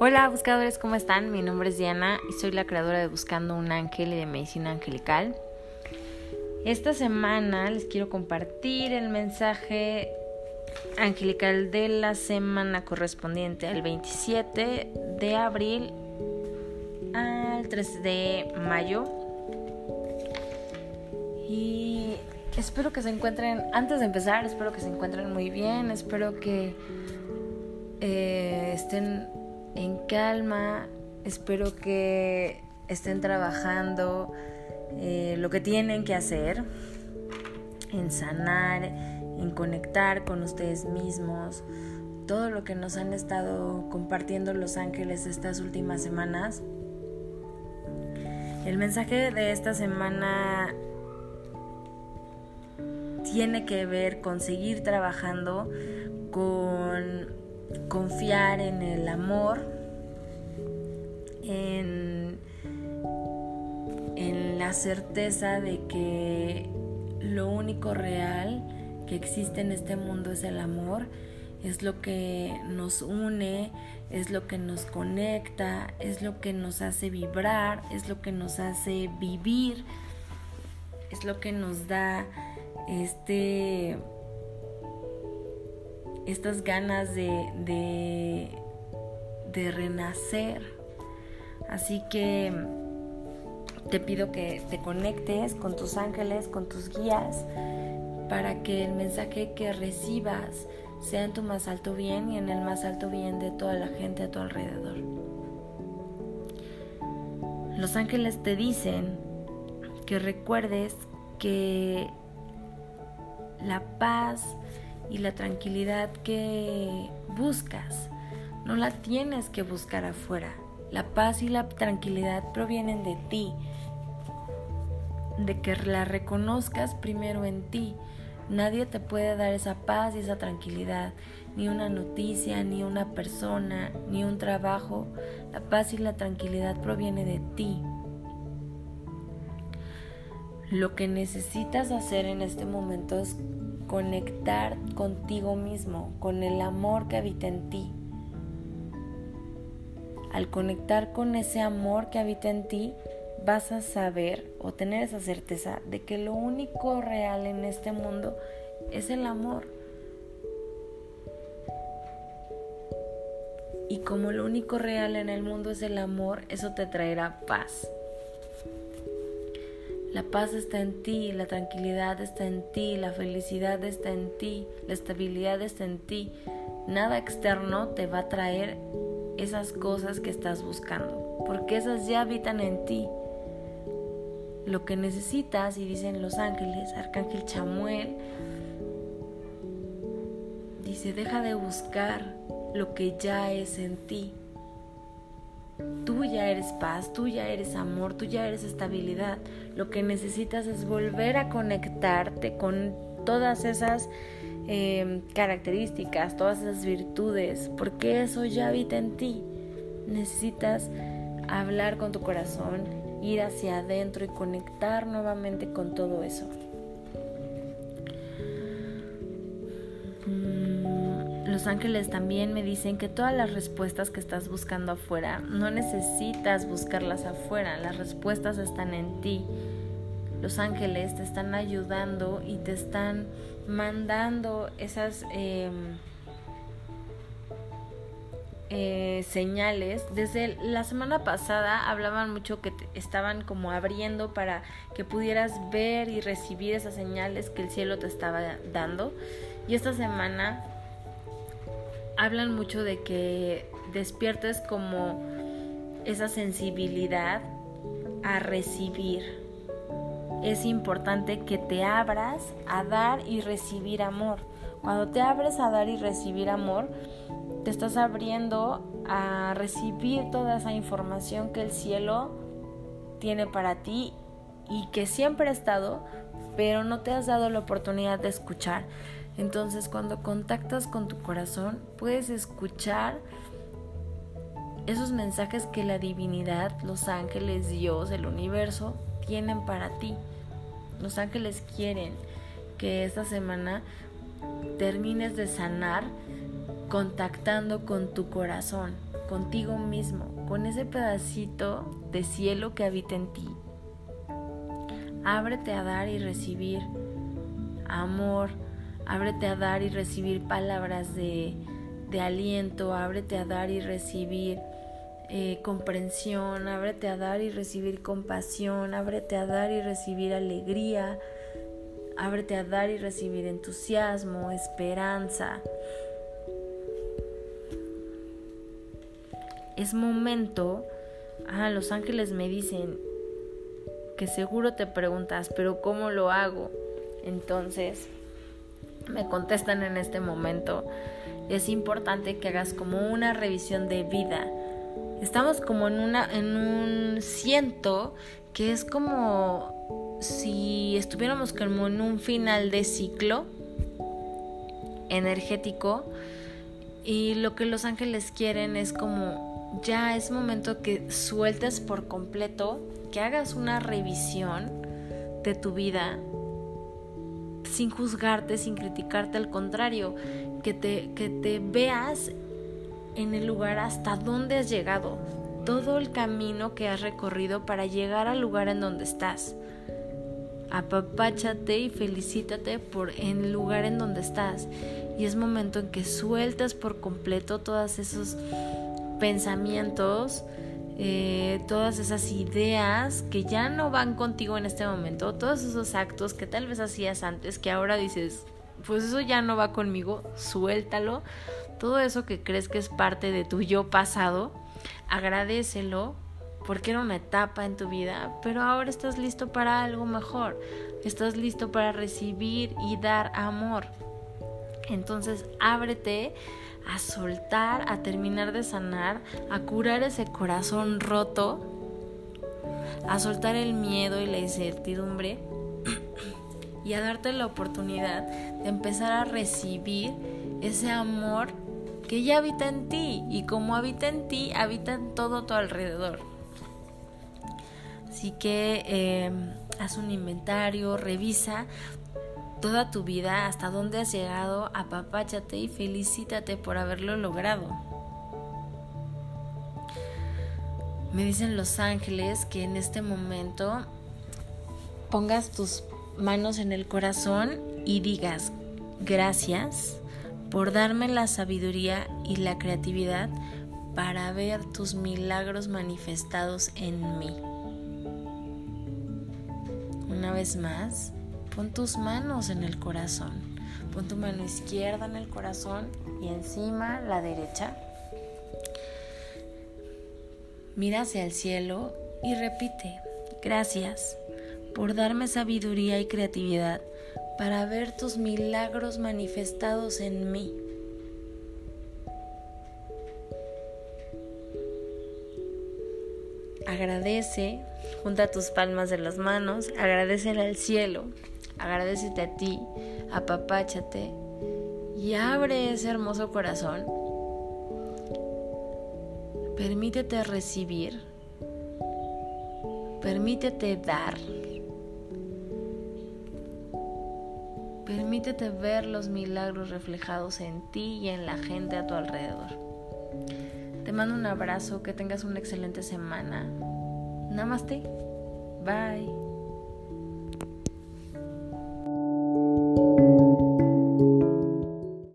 Hola buscadores, ¿cómo están? Mi nombre es Diana y soy la creadora de Buscando un Ángel y de Medicina Angelical. Esta semana les quiero compartir el mensaje angelical de la semana correspondiente al 27 de abril al 3 de mayo. Y espero que se encuentren, antes de empezar, espero que se encuentren muy bien, espero que eh, estén en calma, espero que estén trabajando eh, lo que tienen que hacer, en sanar, en conectar con ustedes mismos, todo lo que nos han estado compartiendo los ángeles estas últimas semanas. El mensaje de esta semana tiene que ver con seguir trabajando, con confiar en el amor, en, en la certeza de que lo único real que existe en este mundo es el amor, es lo que nos une, es lo que nos conecta, es lo que nos hace vibrar, es lo que nos hace vivir, es lo que nos da este estas ganas de, de, renacer. Así que te pido que te conectes con tus ángeles, con tus guías, para que el mensaje que recibas sea en tu más alto bien y en el más alto bien de toda la gente a tu alrededor. Los ángeles te dicen que recuerdes que la paz, y la tranquilidad que buscas. No la tienes que buscar afuera. La paz y la tranquilidad provienen de ti, de que la reconozcas primero en ti. Nadie te puede dar esa paz y esa tranquilidad, ni una noticia, ni una persona, ni un trabajo. La paz y la tranquilidad proviene de ti. Lo que necesitas hacer en este momento es conectar contigo mismo, con el amor que habita en ti. Al conectar con ese amor que habita en ti, vas a saber o tener esa certeza de que lo único real en este mundo es el amor. Y como lo único real en el mundo es el amor, eso te traerá paz. La paz está en ti, la tranquilidad está en ti, la felicidad está en ti, la estabilidad está en ti. Nada externo te va a traer esas cosas que estás buscando, porque esas ya habitan en ti. Lo que necesitas, y dicen los ángeles, Arcángel Chamuel, dice, deja de buscar lo que ya es en ti. Tú ya eres paz, tú ya eres amor, tú ya eres estabilidad. Lo que necesitas es volver a conectarte con todas esas em, características, todas esas virtudes, porque eso ya habita en ti. Necesitas hablar con tu corazón, ir hacia adentro y conectar nuevamente con todo eso. Los ángeles también me dicen que todas las respuestas que estás buscando afuera, no necesitas buscarlas afuera, las respuestas están en ti. Los ángeles te están ayudando y te están mandando esas em, eh, señales. Desde la semana pasada hablaban mucho que estaban como abriendo para que pudieras ver y recibir esas señales que el cielo te estaba dando. Y esta semana hablan mucho de que despiertes como esa sensibilidad a recibir. Es importante que te abras a dar y recibir amor. Cuando te abres a dar y recibir amor, te estás abriendo a recibir toda esa información que el cielo tiene para ti y que siempre ha estado, pero no te has dado la oportunidad de escuchar. Entonces cuando contactas con tu corazón puedes escuchar esos mensajes que la divinidad, los ángeles, Dios, el universo tienen para ti. Los ángeles quieren que esta semana termines de sanar contactando con tu corazón, contigo mismo, con ese pedacito de cielo que habita en ti. Ábrete a dar y recibir amor, ábrete a dar y recibir palabras de, aliento, ábrete a dar y recibir eh, comprensión, ábrete a dar y recibir compasión, ábrete a dar y recibir alegría, ábrete a dar y recibir entusiasmo, esperanza. Es momento, ah, los ángeles me dicen que seguro te preguntas, pero ¿cómo lo hago? Entonces, me contestan en este momento, es importante que hagas como una revisión de vida. Estamos como en una en un ciento que es como si estuviéramos como en un final de ciclo energético y lo que los ángeles quieren es como ya es momento que sueltes por completo, que hagas una revisión de tu vida sin juzgarte, sin criticarte, al contrario, que te, que te veas en el lugar hasta donde has llegado, todo el camino que has recorrido para llegar al lugar en donde estás. Apapáchate y felicítate por el lugar en donde estás. Y es momento en que sueltas por completo todos esos pensamientos, eh, todas esas ideas que ya no van contigo en este momento, todos esos actos que tal vez hacías antes, que ahora dices, pues eso ya no va conmigo, suéltalo. Todo eso que crees que es parte de tu yo pasado, agradecelo porque era una etapa en tu vida, pero ahora estás listo para algo mejor. Estás listo para recibir y dar amor. Entonces ábrete a soltar, a terminar de sanar, a curar ese corazón roto, a soltar el miedo y la incertidumbre y a darte la oportunidad de empezar a recibir ese amor que ya habita en ti y como habita en ti, habita en todo tu alrededor. Así que eh, haz un inventario, revisa toda tu vida, hasta dónde has llegado, apapáchate y felicítate por haberlo logrado. Me dicen los ángeles que en este momento pongas tus manos en el corazón y digas gracias por darme la sabiduría y la creatividad para ver tus milagros manifestados en mí. Una vez más, Pon tus manos en el corazón. Pon tu mano izquierda en el corazón y encima la derecha. Mira hacia el cielo y repite, gracias por darme sabiduría y creatividad para ver tus milagros manifestados en mí. Agradece, junta tus palmas de las manos, agradecele al cielo agradecete a ti, apapáchate y abre ese hermoso corazón. Permítete recibir, permítete dar, permítete ver los milagros reflejados en ti y en la gente a tu alrededor. Te mando un abrazo, que tengas una excelente semana. Namaste. Bye.